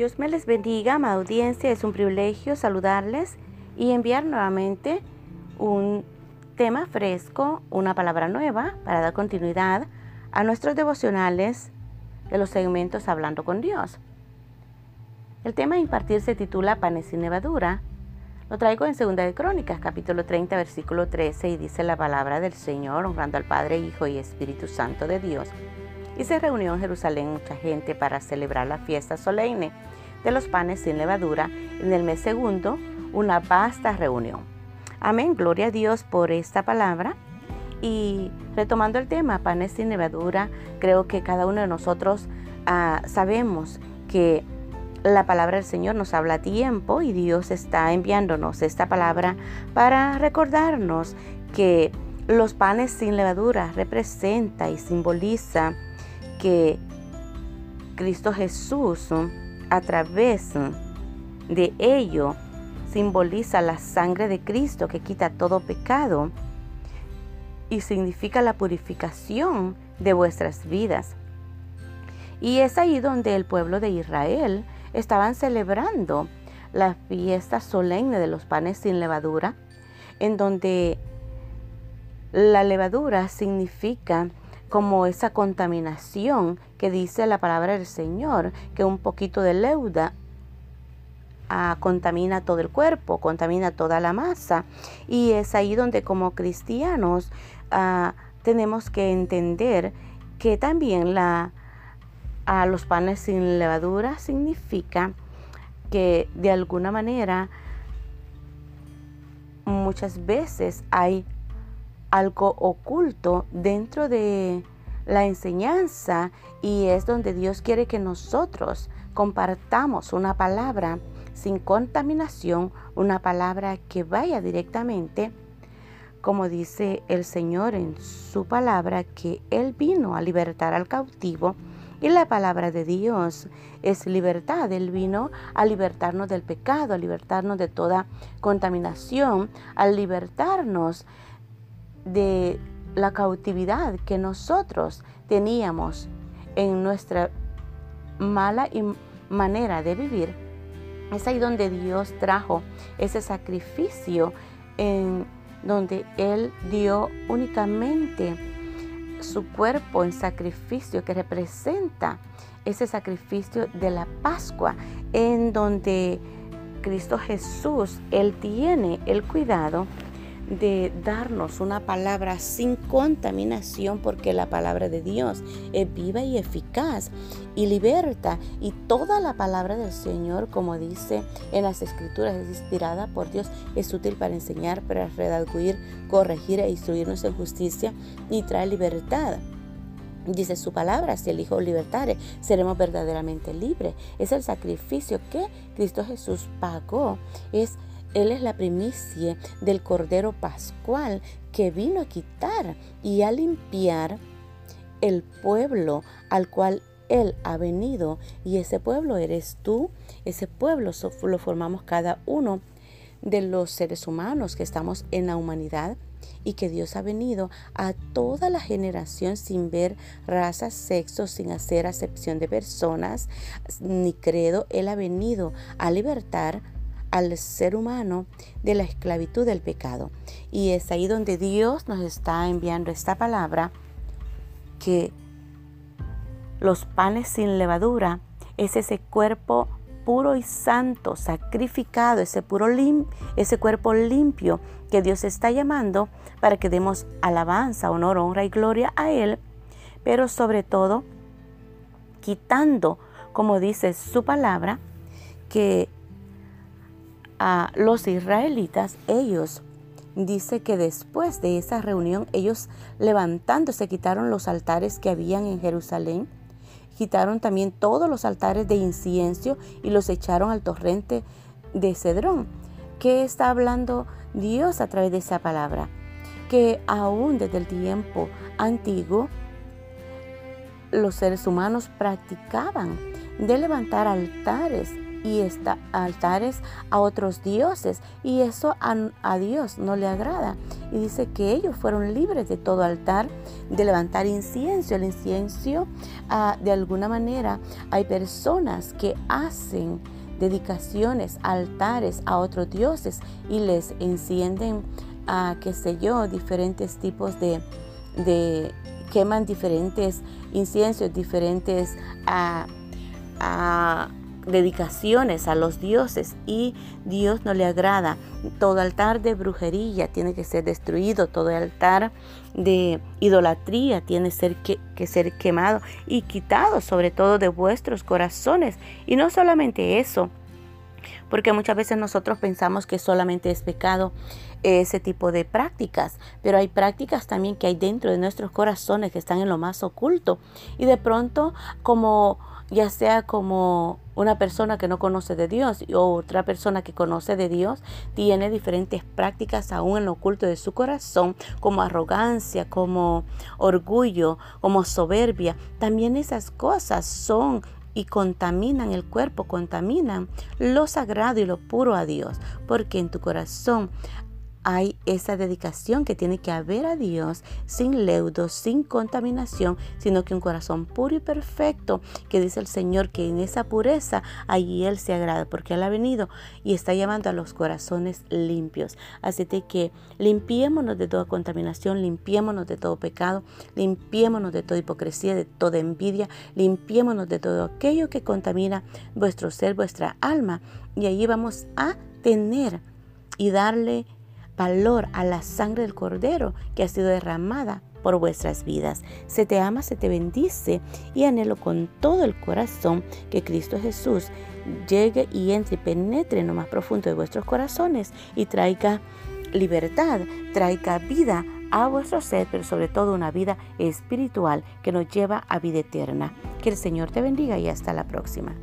Dios me les bendiga, amada audiencia. Es un privilegio saludarles y enviar nuevamente un tema fresco, una palabra nueva para dar continuidad a nuestros devocionales de los segmentos Hablando con Dios. El tema a impartir se titula Panes sin levadura. Lo traigo en Segunda de Crónicas, capítulo 30, versículo 13, y dice la palabra del Señor, honrando al Padre, Hijo y Espíritu Santo de Dios. Y se reunió en Jerusalén mucha gente para celebrar la fiesta solemne de los panes sin levadura en el mes segundo, una vasta reunión. Amén, gloria a Dios por esta palabra. Y retomando el tema, panes sin levadura, creo que cada uno de nosotros ah, sabemos que la palabra del Señor nos habla a tiempo y Dios está enviándonos esta palabra para recordarnos que los panes sin levadura representa y simboliza que Cristo Jesús a través de ello simboliza la sangre de Cristo que quita todo pecado y significa la purificación de vuestras vidas. Y es ahí donde el pueblo de Israel estaban celebrando la fiesta solemne de los panes sin levadura, en donde la levadura significa como esa contaminación que dice la palabra del Señor, que un poquito de leuda ah, contamina todo el cuerpo, contamina toda la masa. Y es ahí donde como cristianos ah, tenemos que entender que también la, a los panes sin levadura significa que de alguna manera muchas veces hay algo oculto dentro de la enseñanza y es donde Dios quiere que nosotros compartamos una palabra sin contaminación, una palabra que vaya directamente, como dice el Señor en su palabra, que Él vino a libertar al cautivo y la palabra de Dios es libertad. Él vino a libertarnos del pecado, a libertarnos de toda contaminación, a libertarnos de la cautividad que nosotros teníamos en nuestra mala manera de vivir. Es ahí donde Dios trajo ese sacrificio en donde Él dio únicamente su cuerpo en sacrificio que representa ese sacrificio de la Pascua en donde Cristo Jesús, Él tiene el cuidado de darnos una palabra sin contaminación porque la palabra de Dios es viva y eficaz y liberta y toda la palabra del Señor como dice en las escrituras es inspirada por Dios es útil para enseñar para redarguir corregir e instruirnos en justicia y trae libertad Dice su palabra, si el Hijo libertare, seremos verdaderamente libres. Es el sacrificio que Cristo Jesús pagó. Es él es la primicia del Cordero Pascual que vino a quitar y a limpiar el pueblo al cual Él ha venido. Y ese pueblo eres tú, ese pueblo lo formamos cada uno de los seres humanos que estamos en la humanidad y que Dios ha venido a toda la generación sin ver raza, sexo, sin hacer acepción de personas ni credo. Él ha venido a libertar al ser humano de la esclavitud del pecado. Y es ahí donde Dios nos está enviando esta palabra que los panes sin levadura es ese cuerpo puro y santo, sacrificado, ese, puro lim ese cuerpo limpio que Dios está llamando para que demos alabanza, honor, honra y gloria a Él, pero sobre todo quitando, como dice su palabra, que a los israelitas, ellos dice que después de esa reunión, ellos levantándose quitaron los altares que habían en Jerusalén, quitaron también todos los altares de incienso y los echaron al torrente de Cedrón. ¿Qué está hablando Dios a través de esa palabra? Que aún desde el tiempo antiguo, los seres humanos practicaban de levantar altares y está, altares a otros dioses y eso a, Dios no le agrada. Y dice que ellos fueron libres de todo altar, de levantar incienso. El incienso, ah, de alguna manera, hay personas que hacen dedicaciones, altares a otros dioses y les encienden, a, qué sé yo, diferentes tipos de, de queman diferentes inciensos, diferentes a, dedicaciones a los dioses y Dios no le agrada. Todo altar de brujería tiene que ser destruido, todo altar de idolatría tiene ser que, que ser quemado y quitado sobre todo de vuestros corazones. Y no solamente eso, porque muchas veces nosotros pensamos que solamente es pecado ese tipo de prácticas, pero hay prácticas también que hay dentro de nuestros corazones que están en lo más oculto y de pronto como ya sea como una persona que no conoce de Dios o otra persona que conoce de Dios, tiene diferentes prácticas aún en lo oculto de su corazón, como arrogancia, como orgullo, como soberbia. También esas cosas son y contaminan el cuerpo, contaminan lo sagrado y lo puro a Dios, porque en tu corazón hay esa dedicación que tiene que haber a Dios sin leudo, sin contaminación, sino que un corazón puro y perfecto, que dice el Señor que en esa pureza allí Él se agrada, porque Él ha venido y está llamando a los corazones limpios. Así que limpiémonos de toda contaminación, limpiémonos de todo pecado, limpiémonos de toda hipocresía, de toda envidia, limpiémonos de todo aquello que contamina vuestro ser, vuestra alma, y allí vamos a tener y darle valor a la sangre del Cordero que ha sido derramada por vuestras vidas. Se te ama, se te bendice y anhelo con todo el corazón que Cristo Jesús llegue y entre y penetre en lo más profundo de vuestros corazones y traiga libertad, traiga vida a vuestro ser, pero sobre todo una vida espiritual que nos lleva a vida eterna. Que el Señor te bendiga y hasta la próxima.